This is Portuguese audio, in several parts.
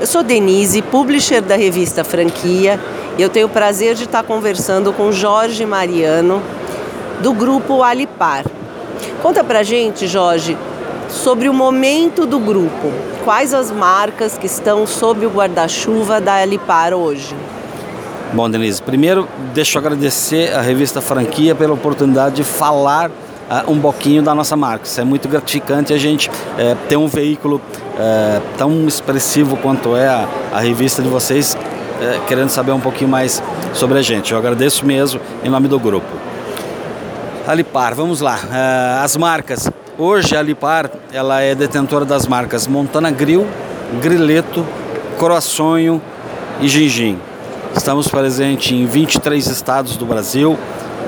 Eu sou Denise, publisher da revista Franquia, e eu tenho o prazer de estar conversando com Jorge Mariano, do grupo Alipar. Conta pra gente, Jorge, sobre o momento do grupo. Quais as marcas que estão sob o guarda-chuva da Alipar hoje? Bom, Denise, primeiro deixa eu agradecer a revista Franquia pela oportunidade de falar uh, um pouquinho da nossa marca. Isso é muito gratificante a gente uh, ter um veículo uh, tão expressivo quanto é a, a revista de vocês, querendo saber um pouquinho mais sobre a gente. Eu agradeço mesmo em nome do grupo. Alipar, vamos lá. as marcas. Hoje a Alipar ela é detentora das marcas Montana Grill, Grileto, Croaçonho e Gingim. Estamos presentes em 23 estados do Brasil,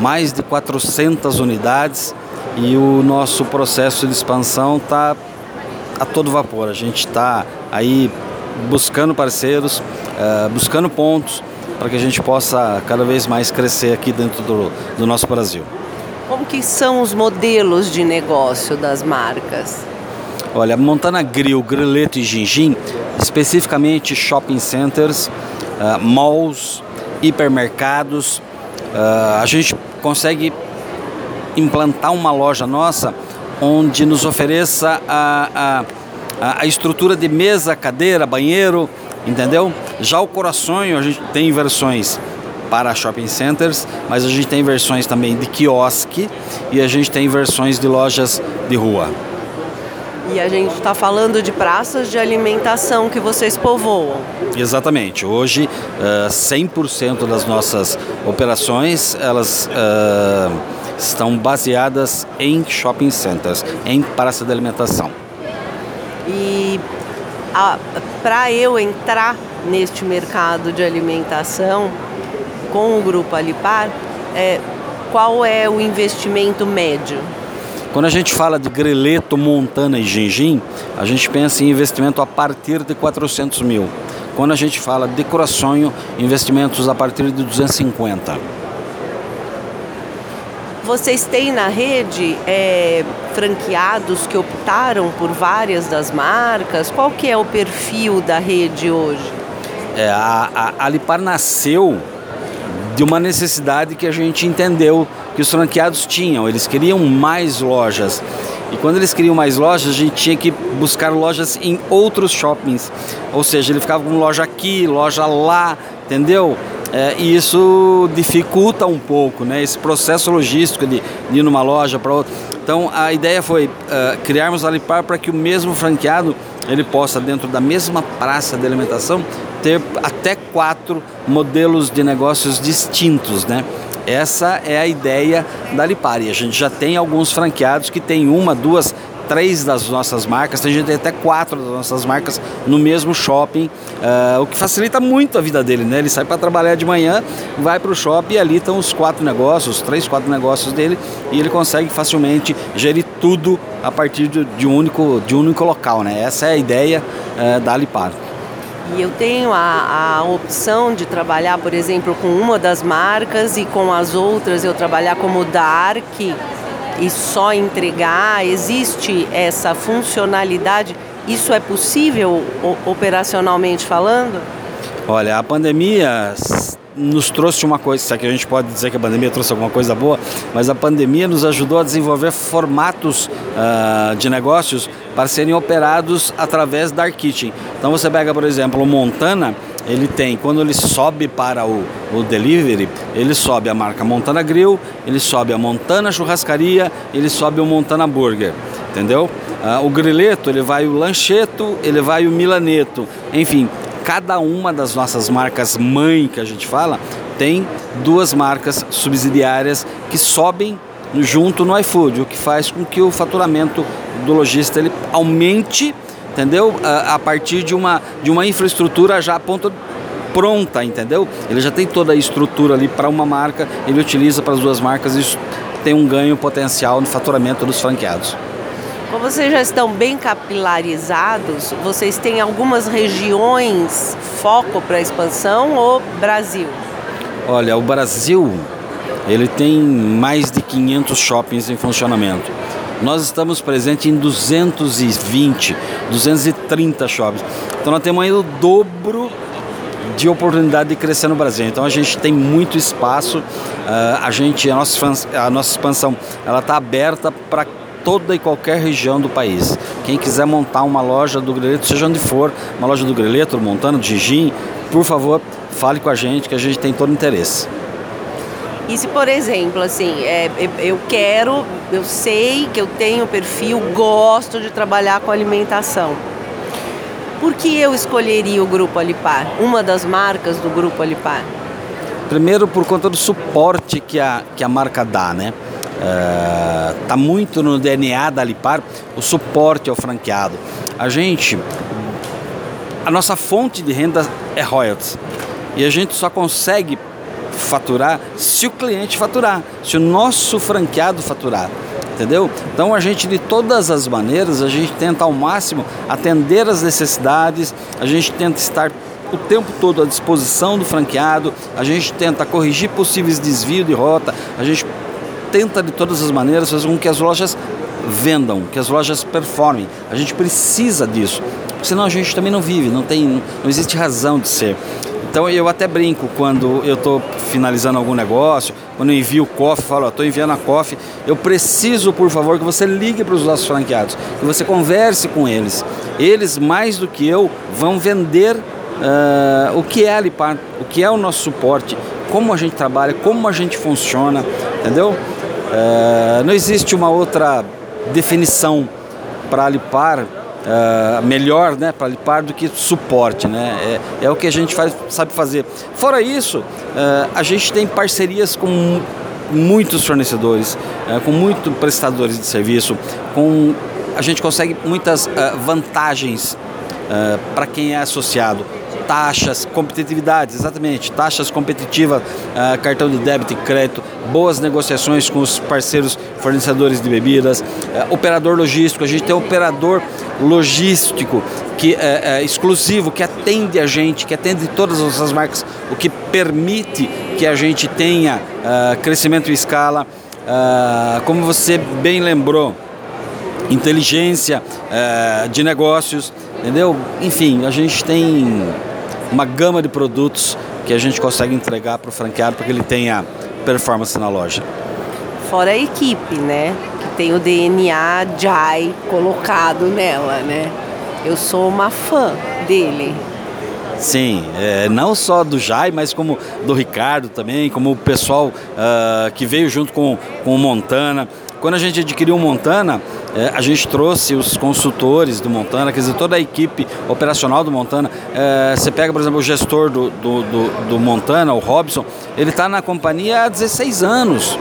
mais de 400 unidades e o nosso processo de expansão está a todo vapor. A gente está aí buscando parceiros, uh, buscando pontos para que a gente possa cada vez mais crescer aqui dentro do, do nosso Brasil. Como que são os modelos de negócio das marcas? Olha, Montana Grill, Grileto e Gingim, especificamente shopping centers, uh, malls, hipermercados, uh, a gente consegue implantar uma loja nossa onde nos ofereça a, a, a estrutura de mesa, cadeira, banheiro, entendeu? Já o Corações, a gente tem versões para shopping centers, mas a gente tem versões também de quiosque e a gente tem versões de lojas de rua. E a gente está falando de praças de alimentação que vocês povoam. Exatamente. Hoje, uh, eh, 100% das nossas operações, elas uh, estão baseadas em shopping centers, em praça de alimentação. E para eu entrar neste mercado de alimentação com o Grupo Alipar, é, qual é o investimento médio? Quando a gente fala de greleto, montana e gingim, a gente pensa em investimento a partir de 400 mil. Quando a gente fala de coraçonho, investimentos a partir de 250. Vocês têm na rede é, franqueados que optaram por várias das marcas? Qual que é o perfil da rede hoje? É, a, a Alipar nasceu de uma necessidade que a gente entendeu que os franqueados tinham. Eles queriam mais lojas. E quando eles queriam mais lojas, a gente tinha que buscar lojas em outros shoppings. Ou seja, ele ficava com loja aqui, loja lá, entendeu? É, e isso dificulta um pouco né, esse processo logístico de, de ir numa loja para outra. Então a ideia foi uh, criarmos a Alipar para que o mesmo franqueado ele possa, dentro da mesma praça de alimentação, ter até quatro modelos de negócios distintos, né? Essa é a ideia da Lipari. A gente já tem alguns franqueados que tem uma, duas, três das nossas marcas, tem gente até quatro das nossas marcas no mesmo shopping, uh, o que facilita muito a vida dele, né? Ele sai para trabalhar de manhã, vai para o shopping e ali estão os quatro negócios, três, quatro negócios dele e ele consegue facilmente gerir tudo a partir de, de um, único, de um único local, né? Essa é a ideia uh, da Alipar. E eu tenho a, a opção de trabalhar, por exemplo, com uma das marcas e com as outras eu trabalhar como Dark e só entregar. Existe essa funcionalidade? Isso é possível operacionalmente falando? Olha, a pandemia nos trouxe uma coisa, se é que a gente pode dizer que a pandemia trouxe alguma coisa boa, mas a pandemia nos ajudou a desenvolver formatos uh, de negócios para serem operados através da Kitchen. Então você pega, por exemplo, o Montana, ele tem, quando ele sobe para o, o, delivery, ele sobe a marca Montana Grill, ele sobe a Montana Churrascaria, ele sobe o Montana Burger, entendeu? Uh, o grileto, ele vai o lancheto, ele vai o milaneto, enfim, cada uma das nossas marcas mãe que a gente fala tem duas marcas subsidiárias que sobem junto no iFood, o que faz com que o faturamento do lojista ele aumente, entendeu? A, a partir de uma, de uma infraestrutura já ponto pronta, entendeu? Ele já tem toda a estrutura ali para uma marca, ele utiliza para as duas marcas e isso tem um ganho potencial no faturamento dos franqueados. Como vocês já estão bem capilarizados, vocês têm algumas regiões foco para expansão ou Brasil? Olha, o Brasil ele tem mais de 500 shoppings em funcionamento. Nós estamos presentes em 220, 230 shoppings. Então nós temos ainda o dobro de oportunidade de crescer no Brasil. Então a gente tem muito espaço, uh, a gente a nossa, a nossa expansão ela está aberta para toda e qualquer região do país. Quem quiser montar uma loja do Greleto, seja onde for, uma loja do Greleto, do Montano, do Gigim, por favor, fale com a gente que a gente tem todo interesse. E se, por exemplo, assim, é, eu quero, eu sei que eu tenho perfil, gosto de trabalhar com alimentação. Por que eu escolheria o Grupo Alipar, uma das marcas do Grupo Alipar? Primeiro, por conta do suporte que a, que a marca dá, né? Está uh, muito no DNA da Alipar o suporte ao franqueado. A gente, a nossa fonte de renda é royalties e a gente só consegue faturar se o cliente faturar, se o nosso franqueado faturar. Entendeu? Então a gente de todas as maneiras, a gente tenta ao máximo atender as necessidades, a gente tenta estar o tempo todo à disposição do franqueado, a gente tenta corrigir possíveis desvios de rota, a gente tenta de todas as maneiras fazer com que as lojas vendam, que as lojas performem. A gente precisa disso, senão a gente também não vive, não tem, não existe razão de ser. Então eu até brinco quando eu estou finalizando algum negócio, quando eu envio o cofre, falo, estou enviando a cofre, eu preciso, por favor, que você ligue para os nossos franqueados, que você converse com eles. Eles, mais do que eu, vão vender uh, o que é a Alipar, o que é o nosso suporte, como a gente trabalha, como a gente funciona, entendeu? Uh, não existe uma outra definição para a Alipar uh, melhor né, para limpar do que suporte. Né? É, é, o que a gente faz, sabe fazer. Fora isso, uh, a gente tem parcerias com muitos fornecedores, uh, com muitos prestadores de serviço, com a gente consegue muitas vantagens para quem é associado taxas, competitividade, exatamente, taxas competitivas, cartão de débito e crédito, boas negociações com os parceiros fornecedores de bebidas, uh, operador logístico, a gente tem operador logístico que é, é, exclusivo, que atende a gente, que atende todas as marcas, o que permite que a gente tenha uh, crescimento em escala. como você bem lembrou, inteligência de negócios, entendeu? Enfim, a gente tem uma gama de produtos que a gente consegue entregar para o franqueado para que ele tenha performance na loja. Fora a equipe, né? Que tem o DNA Jai colocado nela, né? Eu sou uma fã dele. Sim, é, não só do Jai, mas como do Ricardo também, como o pessoal uh, que veio junto com, com o Montana. Quando a gente adquiriu o Montana, é, a gente trouxe os consultores do Montana, quer dizer, toda a equipe operacional do Montana. É, você pega, por exemplo, o gestor do, do, do, do Montana, o Robson, ele está na companhia há 16 anos.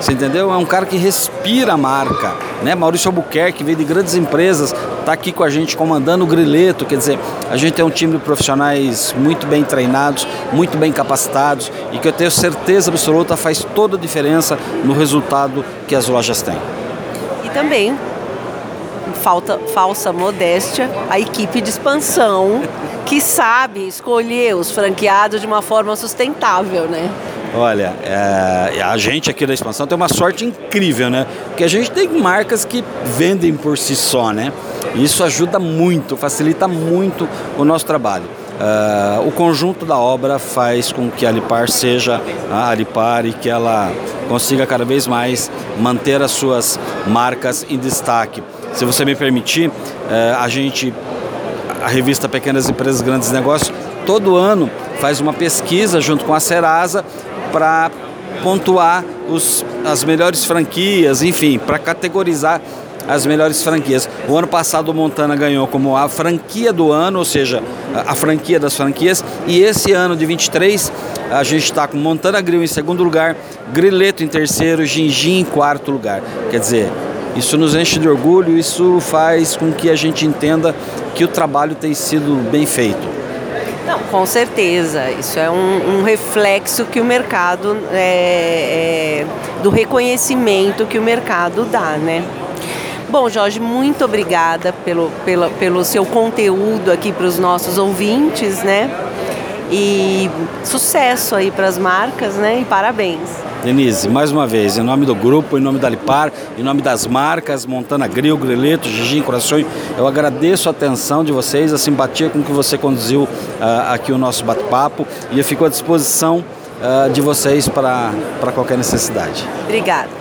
Você entendeu? É um cara que respira a marca. Né? Maurício Albuquerque veio de grandes empresas, está aqui com a gente comandando o Grileto. Quer dizer, a gente tem um time de profissionais muito bem treinados, muito bem capacitados e que eu tenho certeza absoluta faz toda a diferença no resultado que as lojas têm. E também falta, falsa modéstia, a equipe de expansão que sabe escolher os franqueados de uma forma sustentável, né? Olha, é, a gente aqui da expansão tem uma sorte incrível, né? Porque a gente tem marcas que vendem por si só, né? Isso ajuda muito, facilita muito o nosso trabalho. Uh, o conjunto da obra faz com que a Alipar seja a Alipar e que ela consiga cada vez mais manter as suas marcas em destaque. Se você me permitir, uh, a gente, a revista Pequenas Empresas Grandes Negócios, todo ano faz uma pesquisa junto com a Serasa para pontuar os, as melhores franquias, enfim, para categorizar as melhores franquias. O ano passado o Montana ganhou como a franquia do ano, ou seja, a, a franquia das franquias, e esse ano de 23 a gente está com Montana Grill em segundo lugar, Grileto em terceiro, Gingim em quarto lugar. Quer dizer, isso nos enche de orgulho, isso faz com que a gente entenda que o trabalho tem sido bem feito. Não, com certeza. Isso é um, um reflexo que o mercado, é, é, do reconhecimento que o mercado dá, né? Bom, Jorge, muito obrigada pelo, pelo, pelo seu conteúdo aqui para os nossos ouvintes, né? E sucesso aí para as marcas, né? E parabéns. Denise, mais uma vez, em nome do grupo, em nome da Lipar, em nome das marcas Montana Grill, Greleto, Gigi Coração, eu agradeço a atenção de vocês, a simpatia com que você conduziu uh, aqui o nosso bate-papo e eu fico à disposição uh, de vocês para qualquer necessidade. Obrigada.